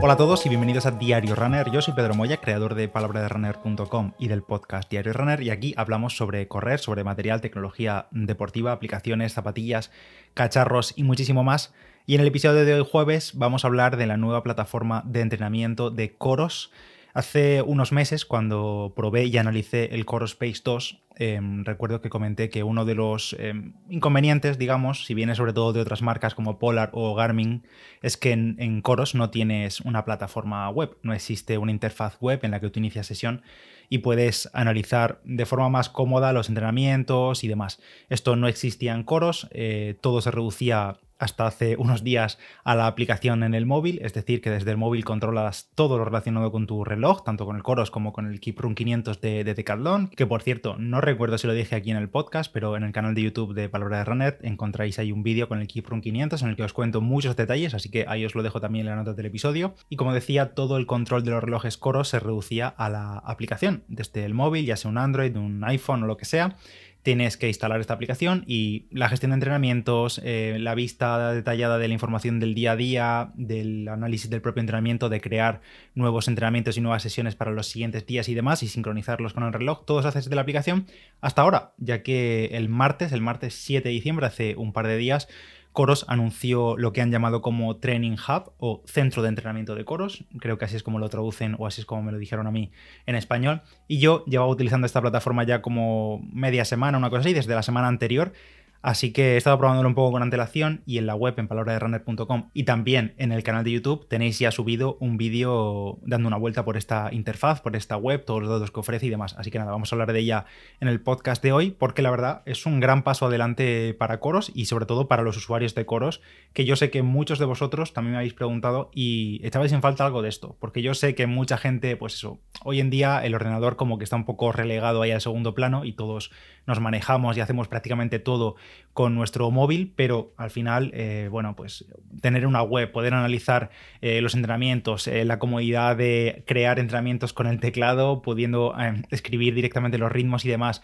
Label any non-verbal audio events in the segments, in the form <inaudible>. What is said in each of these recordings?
Hola a todos y bienvenidos a Diario Runner. Yo soy Pedro Moya, creador de palabraderunner.com y del podcast Diario Runner y aquí hablamos sobre correr, sobre material, tecnología deportiva, aplicaciones, zapatillas, cacharros y muchísimo más. Y en el episodio de hoy jueves vamos a hablar de la nueva plataforma de entrenamiento de Coros Hace unos meses, cuando probé y analicé el Core Space 2, em, recuerdo que comenté que uno de los em, inconvenientes, digamos, si viene sobre todo de otras marcas como Polar o Garmin, es que en, en, Coros no tienes una plataforma web, no existe una interfaz web en la que tú inicias sesión y puedes analizar de forma más cómoda los entrenamientos y demás. Esto no existía en Coros, eh, todo se reducía hasta hace unos días a la aplicación en el móvil, es decir, que desde el móvil controlas todo lo relacionado con tu reloj, tanto con el Coros como con el Keep Run 500 de, de Decathlon, que por cierto, no recuerdo si lo dije aquí en el podcast, pero en el canal de YouTube de Palabra de Runner encontráis ahí un vídeo con el Keep Run 500 en el que os cuento muchos detalles, así que ahí os lo dejo también en la nota del episodio. Y como decía, todo el control de los relojes Coros se reducía a la aplicación, desde el móvil, ya sea un Android, un iPhone o lo que sea tienes que instalar esta aplicación y la gestión de entrenamientos, eh, la vista detallada de la información del día a día, del análisis del propio entrenamiento, de crear nuevos entrenamientos y nuevas sesiones para los siguientes días y demás y sincronizarlos con el reloj, todo se hace desde la aplicación. Hasta ahora, ya que el martes, el martes 7 de diciembre, hace un par de días, Coros anunció lo que han llamado como Training Hub o Centro de Entrenamiento de Coros, creo que así es como lo traducen o así es como me lo dijeron a mí en español, y yo llevaba utilizando esta plataforma ya como media semana, una cosa así, desde la semana anterior, Así que he estado probándolo un poco con antelación y en la web en palabraderunner.com y también en el canal de YouTube tenéis ya subido un vídeo dando una vuelta por esta interfaz, por esta web, todos los datos que ofrece y demás. Así que nada, vamos a hablar de ella en el podcast de hoy porque la verdad es un gran paso adelante para Coros y sobre todo para los usuarios de Coros, que yo sé que muchos de vosotros también me habéis preguntado y echabais en falta algo de esto, porque yo sé que mucha gente, pues eso, hoy en día el ordenador como que está un poco relegado ahí al segundo plano y todos nos manejamos y hacemos prácticamente todo con nuestro móvil, pero al final, eh, bueno, pues tener una web, poder analizar eh, los entrenamientos, eh, la comodidad de crear entrenamientos con el teclado, pudiendo escribir directamente los ritmos y demás,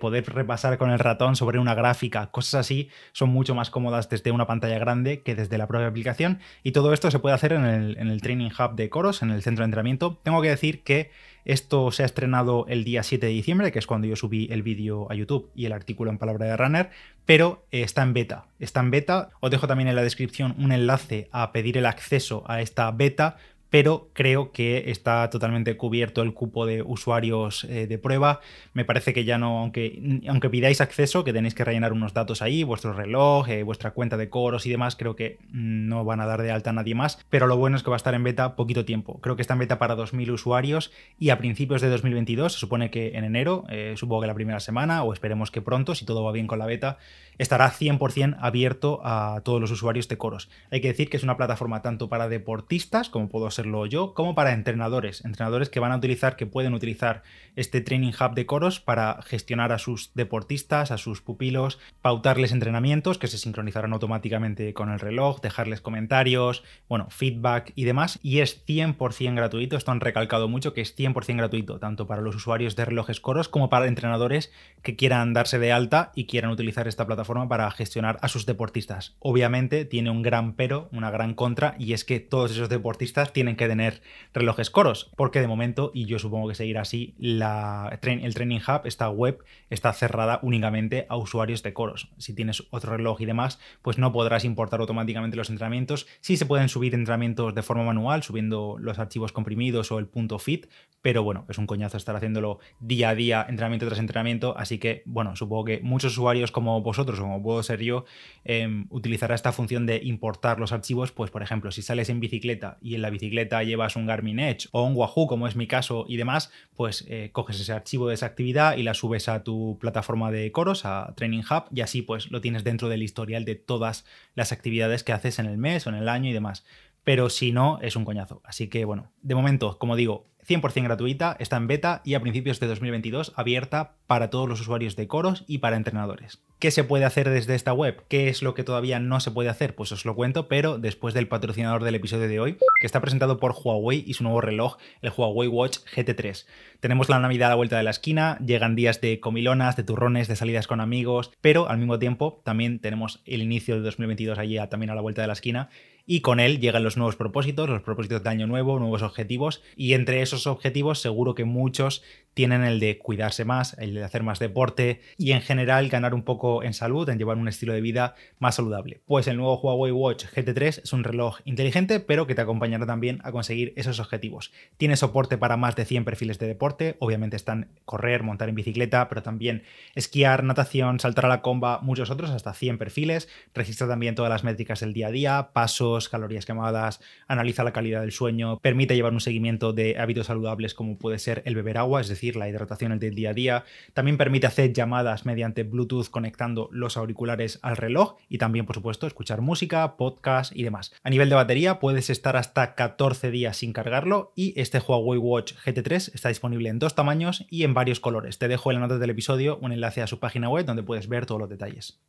poder repasar con el ratón sobre una gráfica, cosas así, son mucho más cómodas desde una pantalla grande que desde la propia aplicación. Y todo esto se puede hacer en el Training Hub de Coros, en el centro de entrenamiento. Tengo que decir que esto se ha estrenado el día 7 de diciembre, que es cuando yo subí el vídeo a YouTube y el artículo en Palabra de Runner, pero está en beta. Está en beta. Os dejo también en la descripción un enlace a pedir el acceso a esta beta pero creo que está totalmente cubierto el cupo de usuarios eh, de prueba. Me parece que ya no, aunque, aunque pidáis acceso, que tenéis que rellenar unos datos ahí, vuestro reloj, eh, vuestra cuenta de coros y demás, creo que no van a dar de alta a nadie más, pero lo bueno es que va a estar en beta poquito tiempo. Creo que está en beta para 2.000 usuarios y a principios de 2022, se supone que en enero, eh, supongo que la primera semana, o esperemos que pronto, si todo va bien con la beta, estará 100% abierto a todos los usuarios de coros. Hay que decir que es una plataforma tanto para deportistas, como puedo serlo yo, como para entrenadores. Entrenadores que van a utilizar, que pueden utilizar este Training Hub de coros para gestionar a sus deportistas, a sus pupilos, pautarles entrenamientos que se sincronizarán automáticamente con el reloj, dejarles comentarios, bueno, feedback y demás. Y es 100% gratuito. Esto han recalcado mucho que es 100% gratuito, tanto para los usuarios de relojes coros como para entrenadores que quieran darse de alta y quieran utilizar esta plataforma forma para gestionar a sus deportistas. Obviamente tiene un gran pero, una gran contra, y es que todos esos deportistas tienen que tener relojes coros, porque de momento, y yo supongo que seguirá así, la, el Training Hub, esta web, está cerrada únicamente a usuarios de coros. Si tienes otro reloj y demás, pues no podrás importar automáticamente los entrenamientos. Sí se pueden subir entrenamientos de forma manual, subiendo los archivos comprimidos o el punto fit, pero bueno, es un coñazo estar haciéndolo día a día, entrenamiento tras entrenamiento, así que bueno, supongo que muchos usuarios como vosotros, como puedo ser yo, em, utilizará esta función de importar los archivos, pues por ejemplo, si sales en bicicleta y en la bicicleta llevas un Garmin Edge o un Wahoo, como es mi caso y demás, pues eh, coges ese archivo de esa actividad y la subes a tu plataforma de coros, a Training Hub, y así pues lo tienes dentro del historial de todas las actividades que haces en el mes o en el año y demás pero si no, es un coñazo. Así que bueno, de momento, como digo, 100% gratuita, está en beta y a principios de 2022 abierta para todos los usuarios de coros y para entrenadores. ¿Qué se puede hacer desde esta web? ¿Qué es lo que todavía no se puede hacer? Pues os lo cuento, pero después del patrocinador del episodio de hoy, que está presentado por Huawei y su nuevo reloj, el Huawei Watch GT3. Tenemos la Navidad a la vuelta de la esquina, llegan días de comilonas, de turrones, de salidas con amigos, pero al mismo tiempo también tenemos el inicio de 2022 allí también a la vuelta de la esquina y con él llegan los nuevos propósitos, los propósitos de año nuevo, nuevos objetivos y entre esos objetivos seguro que muchos tienen el de cuidarse más, el de hacer más deporte y en general ganar un poco en salud, en llevar un estilo de vida más saludable. Pues el nuevo Huawei Watch GT3 es un reloj inteligente, pero que te acompañará también a conseguir esos objetivos. Tiene soporte para más de 100 perfiles de deporte, obviamente están correr, montar en bicicleta, pero también esquiar, natación, saltar a la comba, muchos otros, hasta 100 perfiles. Registra también todas las métricas del día a día, pasos, calorías quemadas, analiza la calidad del sueño, permite llevar un seguimiento de hábitos saludables como puede ser el beber agua, es decir, la hidratación del día a día. También permite hacer llamadas mediante Bluetooth conectando los auriculares al reloj y también, por supuesto, escuchar música, podcast y demás. A nivel de batería, puedes estar hasta 14 días sin cargarlo y este Huawei Watch GT3 está disponible en dos tamaños y en varios colores. Te dejo en la nota del episodio un enlace a su página web donde puedes ver todos los detalles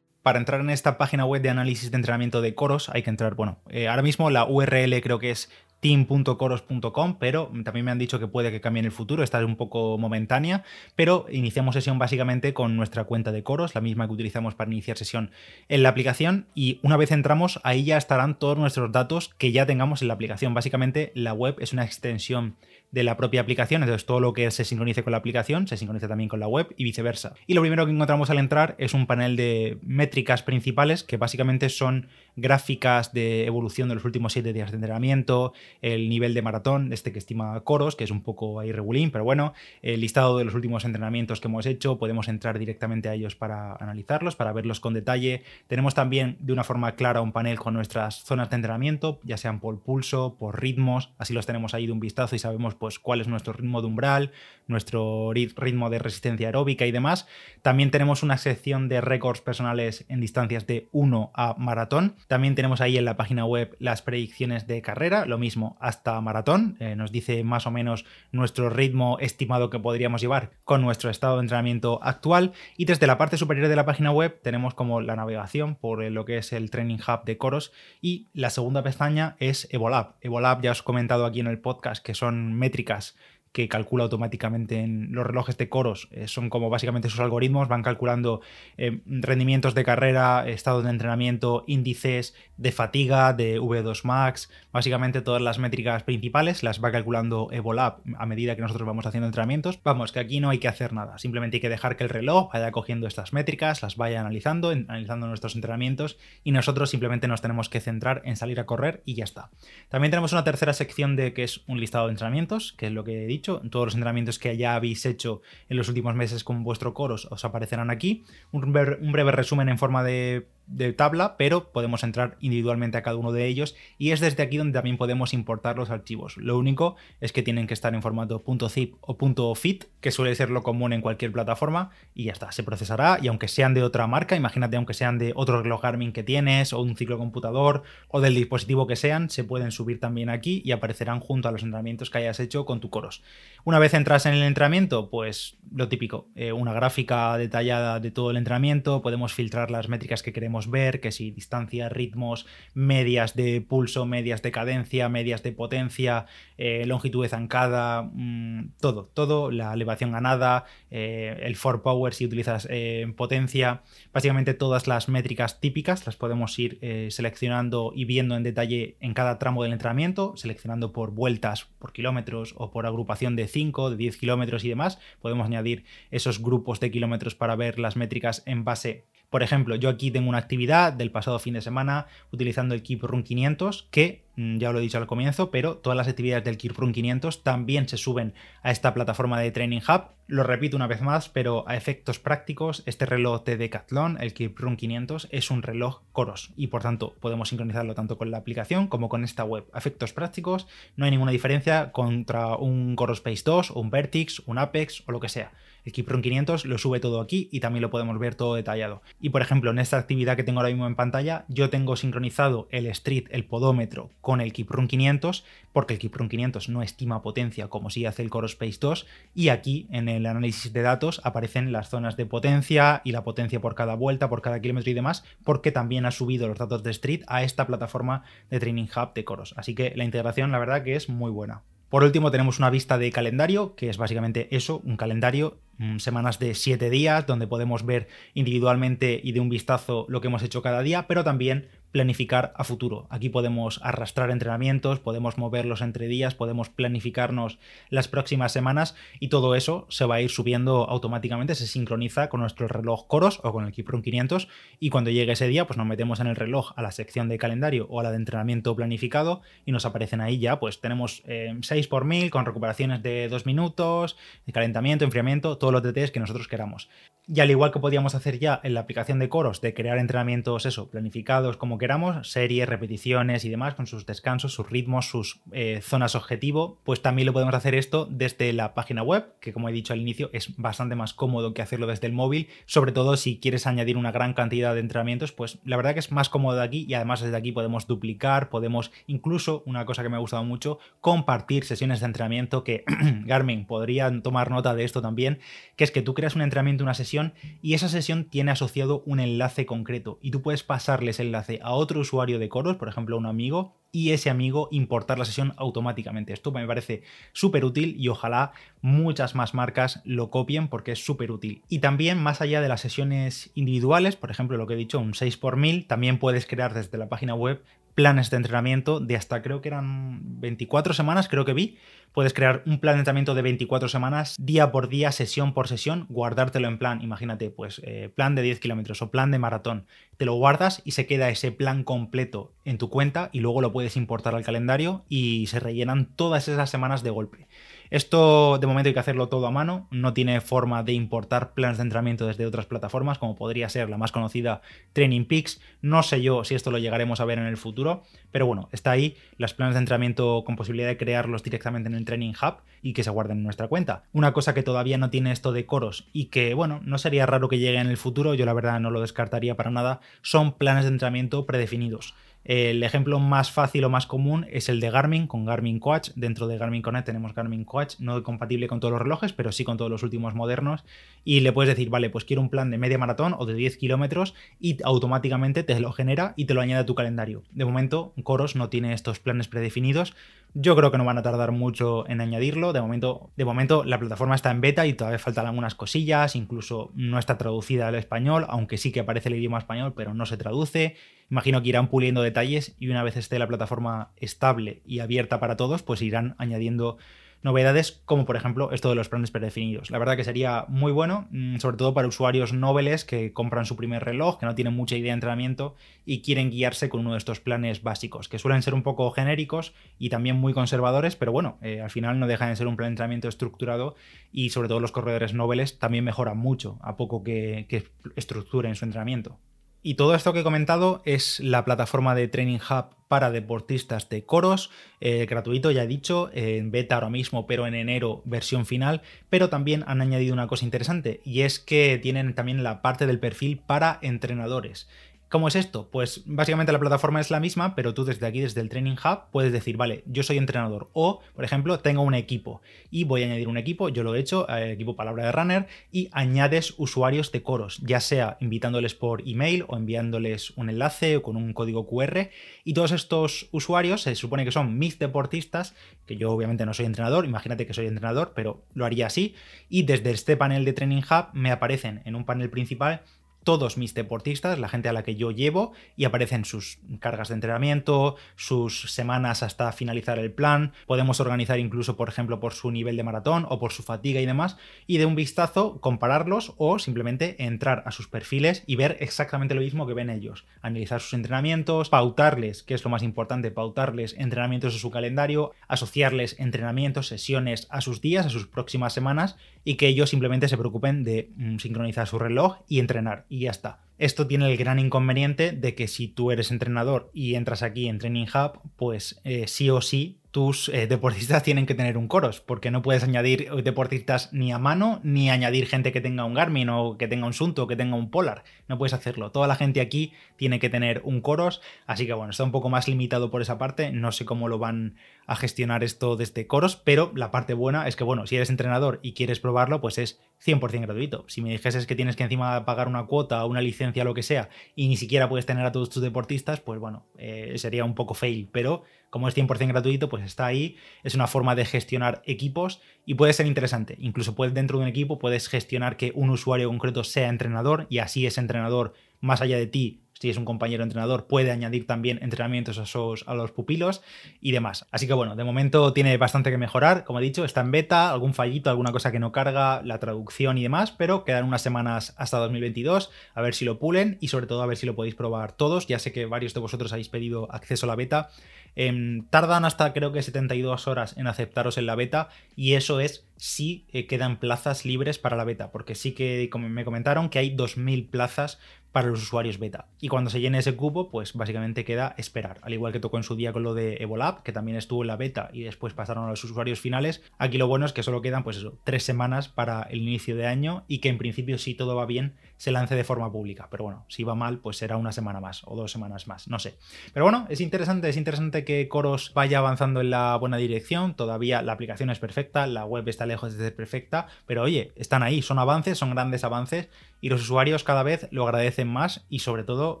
para entrar en esta página web de análisis de entrenamiento de coros hay que entrar, bueno, eh, ahora mismo la URL creo que es team.coros.com, pero también me han dicho que puede que cambie en el futuro, esta es un poco momentánea, pero iniciamos sesión básicamente con nuestra cuenta de coros, la misma que utilizamos para iniciar sesión en la aplicación y una vez entramos ahí ya estarán todos nuestros datos que ya tengamos en la aplicación. Básicamente la web es una extensión de la propia aplicación, entonces todo lo que se sincronice con la aplicación se sincroniza también con la web y viceversa. Y lo primero que encontramos al entrar es un panel de métricas principales que básicamente son gráficas de evolución de los últimos 7 días de entrenamiento, el nivel de maratón, este que estima Coros, que es un poco ahí regulín, pero bueno, el listado de los últimos entrenamientos que hemos hecho, podemos entrar directamente a ellos para analizarlos, para verlos con detalle. Tenemos también de una forma clara un panel con nuestras zonas de entrenamiento, ya sean por pulso, por ritmos, así los tenemos ahí de un vistazo y sabemos pues cuál es nuestro ritmo de umbral, nuestro ritmo de resistencia aeróbica y demás. También tenemos una sección de récords personales en distancias de 1 a maratón. También tenemos ahí en la página web las predicciones de carrera, lo mismo hasta maratón. Eh, nos dice más o menos nuestro ritmo estimado que podríamos llevar con nuestro estado de entrenamiento actual. Y desde la parte superior de la página web tenemos como la navegación por lo que es el Training Hub de Coros. Y la segunda pestaña es Evolab. Evolab ya os he comentado aquí en el podcast que son métricas que calcula automáticamente en los relojes de coros. Eh, son como básicamente sus algoritmos, van calculando eh, rendimientos de carrera, estados de entrenamiento, índices de fatiga, de V2 Max, básicamente todas las métricas principales las va calculando Evolab a medida que nosotros vamos haciendo entrenamientos. Vamos, que aquí no hay que hacer nada, simplemente hay que dejar que el reloj vaya cogiendo estas métricas, las vaya analizando, analizando nuestros entrenamientos y nosotros simplemente nos tenemos que centrar en salir a correr y ya está. También tenemos una tercera sección de que es un listado de entrenamientos, que es lo que he dicho, todos los entrenamientos que ya habéis hecho en los últimos meses con vuestro coros os aparecerán aquí, un breve resumen en forma de de tabla, pero podemos entrar individualmente a cada uno de ellos y es desde aquí donde también podemos importar los archivos. Lo único es que tienen que estar en formato .zip o .fit, que suele ser lo común en cualquier plataforma y ya está, se procesará y aunque sean de otra marca, imagínate aunque sean de otro reloj Garmin que tienes o un ciclo computador o del dispositivo que sean, se pueden subir también aquí y aparecerán junto a los entrenamientos que hayas hecho con tu coros. Una vez entras en el entrenamiento, pues lo típico, eh, una gráfica detallada de todo el entrenamiento, podemos filtrar las métricas que queremos ver, que si distancia, ritmos, medias de pulso, medias de cadencia, medias de potencia, eh, longitud de zancada, mm, todo, todo, la elevación ganada, eh, el for power si utilizas eh, potencia, básicamente todas las métricas típicas las podemos ir seleccionando y viendo en detalle en cada tramo del entrenamiento, seleccionando por vueltas, por kilómetros o por agrupación de 5, de 10 kilómetros y demás. Podemos añadir esos grupos de kilómetros para ver las métricas en base por ejemplo, yo aquí tengo una actividad del pasado fin de semana utilizando el Keep Run 500 que mm, ya lo he dicho al comienzo, pero todas las actividades del Keep Run 500 también se suben a esta plataforma de Training Hub. Lo repito una vez más, pero a efectos prácticos, este reloj de Decathlon, el Keep Run 500, es un reloj Coros y por tanto podemos sincronizarlo tanto con la aplicación como con esta web. A efectos prácticos no hay ninguna diferencia contra un Coros Space 2, un Vertix, un Apex o lo que sea. El Keep 500 lo sube todo aquí y también lo podemos ver todo detallado. Y por ejemplo, en esta actividad que tengo ahora mismo en pantalla, yo tengo sincronizado el Street, el podómetro, con el Keep 500, porque el Keep 500 no estima potencia como si hace el Core Space 2. Y aquí en el análisis de datos aparecen las zonas de potencia y la potencia por cada vuelta, por cada kilómetro y demás, porque también ha subido los datos de Street a esta plataforma de Training Hub de Coros. Así que la integración, la verdad, que es muy buena. Por último, tenemos una vista de calendario, que es básicamente eso, un calendario, semanas de 7 días, donde podemos ver individualmente y de un vistazo lo que hemos hecho cada día, pero también planificar a futuro. Aquí podemos arrastrar entrenamientos, podemos moverlos entre días, podemos planificarnos las próximas semanas y todo eso se va a ir subiendo automáticamente, se sincroniza con nuestro reloj Coros o con el Keyprone 500 y cuando llegue ese día pues nos metemos en el reloj a la sección de calendario o a la de entrenamiento planificado y nos aparecen ahí ya pues tenemos 6 eh, por 1000 con recuperaciones de 2 minutos, calentamiento, enfriamiento, todos los DTs que nosotros queramos. Y al igual que podíamos hacer ya en la aplicación de Coros de crear entrenamientos eso, planificados como queramos, series, repeticiones y demás, con sus descansos, sus ritmos, sus eh, zonas objetivo, pues también lo podemos hacer esto desde la página web, que como he dicho al inicio es bastante más cómodo que hacerlo desde el móvil, sobre todo si quieres añadir una gran cantidad de entrenamientos, pues la verdad que es más cómodo de aquí y además desde aquí podemos duplicar, podemos incluso, una cosa que me ha gustado mucho, compartir sesiones de entrenamiento que <clears throat> Garmin podría tomar nota de esto también, que es que tú creas un entrenamiento, una sesión, y esa sesión tiene asociado un enlace concreto y tú puedes pasarle ese enlace a otro usuario de Coros, por ejemplo a un amigo, y ese amigo importar la sesión automáticamente. Esto me parece súper útil y ojalá muchas más marcas lo copien porque es súper útil. Y también más allá de las sesiones individuales, por ejemplo lo que he dicho, un 6 x 1000, también puedes crear desde la página web planes de entrenamiento de hasta creo que eran 24 semanas, creo que vi. Puedes crear un plan de entrenamiento de 24 semanas, día por día, sesión por sesión, guardártelo en plan. Imagínate, pues eh, plan de 10 kilómetros o plan de maratón. Te lo guardas y se queda ese plan completo en tu cuenta y luego lo puedes importar al calendario y se rellenan todas esas semanas de golpe. Esto de momento hay que hacerlo todo a mano, no tiene forma de importar planes de entrenamiento desde otras plataformas, como podría ser la más conocida Training Peaks. No sé yo si esto lo llegaremos a ver en el futuro, pero bueno, está ahí los planes de entrenamiento con posibilidad de crearlos directamente en el Training Hub y que se guarden en nuestra cuenta. Una cosa que todavía no tiene esto de coros y que, bueno, no sería raro que llegue en el futuro, yo la verdad no lo descartaría para nada, son planes de entrenamiento predefinidos. El ejemplo más fácil o más común es el de Garmin, con Garmin Coach. Dentro de Garmin Connect tenemos Garmin Coach, no compatible con todos los relojes, pero sí con todos los últimos modernos. Y le puedes decir, vale, pues quiero un plan de media maratón o de 10 kilómetros y automáticamente te lo genera y te lo añade a tu calendario. De momento, Coros no tiene estos planes predefinidos, yo creo que no van a tardar mucho en añadirlo. De momento, de momento la plataforma está en beta y todavía faltan algunas cosillas. Incluso no está traducida al español, aunque sí que aparece el idioma español, pero no se traduce. Imagino que irán puliendo detalles y una vez esté la plataforma estable y abierta para todos, pues irán añadiendo novedades como por ejemplo esto de los planes predefinidos. La verdad que sería muy bueno, mm, sobre todo para usuarios noveles que compran su primer reloj, que no tienen mucha idea de entrenamiento y quieren guiarse con uno de estos planes básicos, que suelen ser un poco genéricos y también muy conservadores, pero bueno, eh, al final no dejan de ser un plan de entrenamiento estructurado y sobre todo los corredores noveles también mejoran mucho a poco que, que estructuren su entrenamiento. Y todo esto que he comentado es la plataforma de Training Hub para deportistas de coros, eh, gratuito, ya he dicho, en beta ahora mismo, pero en enero versión final. Pero también han añadido una cosa interesante y es que tienen también la parte del perfil para entrenadores. ¿Cómo es esto? Pues básicamente la plataforma es la misma, pero tú desde aquí, desde el Training Hub, puedes decir, vale, yo soy entrenador o, por ejemplo, tengo un equipo y voy a añadir un equipo, yo lo he hecho, el equipo Palabra de Runner, y añades usuarios de coros, ya sea invitándoles por email o enviándoles un enlace o con un código QR. Y todos estos usuarios se supone que son mis deportistas, que yo obviamente no soy entrenador, imagínate que soy entrenador, pero lo haría así. Y desde este panel de Training Hub me aparecen en un panel principal todos mis deportistas, la gente a la que yo llevo, y aparecen sus cargas de entrenamiento, sus semanas hasta finalizar el plan. Podemos organizar incluso, por ejemplo, por su nivel de maratón o por su fatiga y demás, y de un vistazo compararlos o simplemente entrar a sus perfiles y ver exactamente lo mismo que ven ellos. Analizar sus entrenamientos, pautarles, que es lo más importante, pautarles entrenamientos a su calendario, asociarles entrenamientos, sesiones a sus días, a sus próximas semanas, y que ellos simplemente se preocupen de mm, sincronizar su reloj y entrenar y ya está. Esto tiene el gran inconveniente de que si tú eres entrenador y entras aquí en Training Hub, pues eh, sí o sí tus eh, deportistas tienen que tener un coros, porque no puedes añadir deportistas ni a mano, ni añadir gente que tenga un Garmin o que tenga un Sunto o que tenga un Polar. No puedes hacerlo. Toda la gente aquí tiene que tener un coros, así que bueno, está un poco más limitado por esa parte. No sé cómo lo van a gestionar esto desde coros, pero la parte buena es que, bueno, si eres entrenador y quieres probarlo, pues es 100% gratuito. Si me dijeses que tienes que encima pagar una cuota una licencia, lo que sea, y ni siquiera puedes tener a todos tus deportistas, pues bueno, eh, sería un poco fail, pero como es 100% gratuito, pues está ahí, es una forma de gestionar equipos y puede ser interesante. Incluso puedes, dentro de un equipo puedes gestionar que un usuario concreto sea entrenador y así ese entrenador, más allá de ti, si es un compañero entrenador, puede añadir también entrenamientos a, a los pupilos y demás. Así que bueno, de momento tiene bastante que mejorar. Como he dicho, está en beta, algún fallito, alguna cosa que no carga, la traducción y demás, pero quedan unas semanas hasta 2022, a ver si lo pulen y sobre todo a ver si lo podéis probar todos. Ya sé que varios de vosotros habéis pedido acceso a la beta. Em, tardan hasta creo que 72 horas en aceptaros en la beta y eso es si eh, quedan plazas libres para la beta, porque sí que como me comentaron que hay 2.000 plazas para los usuarios beta. Y cuando se llene ese cupo, pues básicamente queda esperar. Al igual que tocó en su día con lo de Evolab, que también estuvo en la beta y después pasaron a los usuarios finales. Aquí lo bueno es que solo quedan, pues eso, tres semanas para el inicio de año y que en principio, si todo va bien, se lance de forma pública. Pero bueno, si va mal, pues será una semana más o dos semanas más, no sé. Pero bueno, es interesante, es interesante que Coros vaya avanzando en la buena dirección. Todavía la aplicación es perfecta, la web está lejos de ser perfecta, pero oye, están ahí, son avances, son grandes avances y los usuarios cada vez lo agradecen más y sobre todo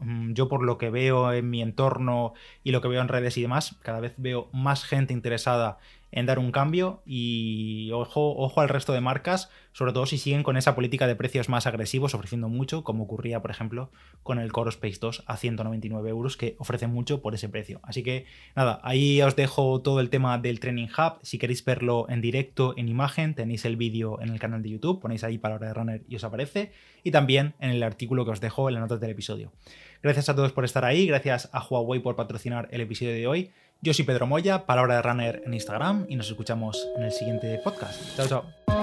mm, yo por lo que veo en mi entorno y lo que veo en redes y demás, cada vez veo más gente interesada en dar un cambio y ojo, ojo al resto de marcas, sobre todo si siguen con esa política de precios más agresivos, ofreciendo mucho, como ocurría, por ejemplo, con el Core Space 2 a 199 euros, que ofrece mucho por ese precio. Así que nada, ahí os dejo todo el tema del Training Hub. Si queréis verlo en directo, en imagen, tenéis el vídeo en el canal de YouTube, ponéis ahí palabra de runner y os aparece, y también en el artículo que os dejo en las notas del episodio. Gracias a todos por estar ahí, gracias a Huawei por patrocinar el episodio de hoy. Yo soy Pedro Moya, palabra de runner en Instagram y nos escuchamos en el siguiente podcast. Chao, chao.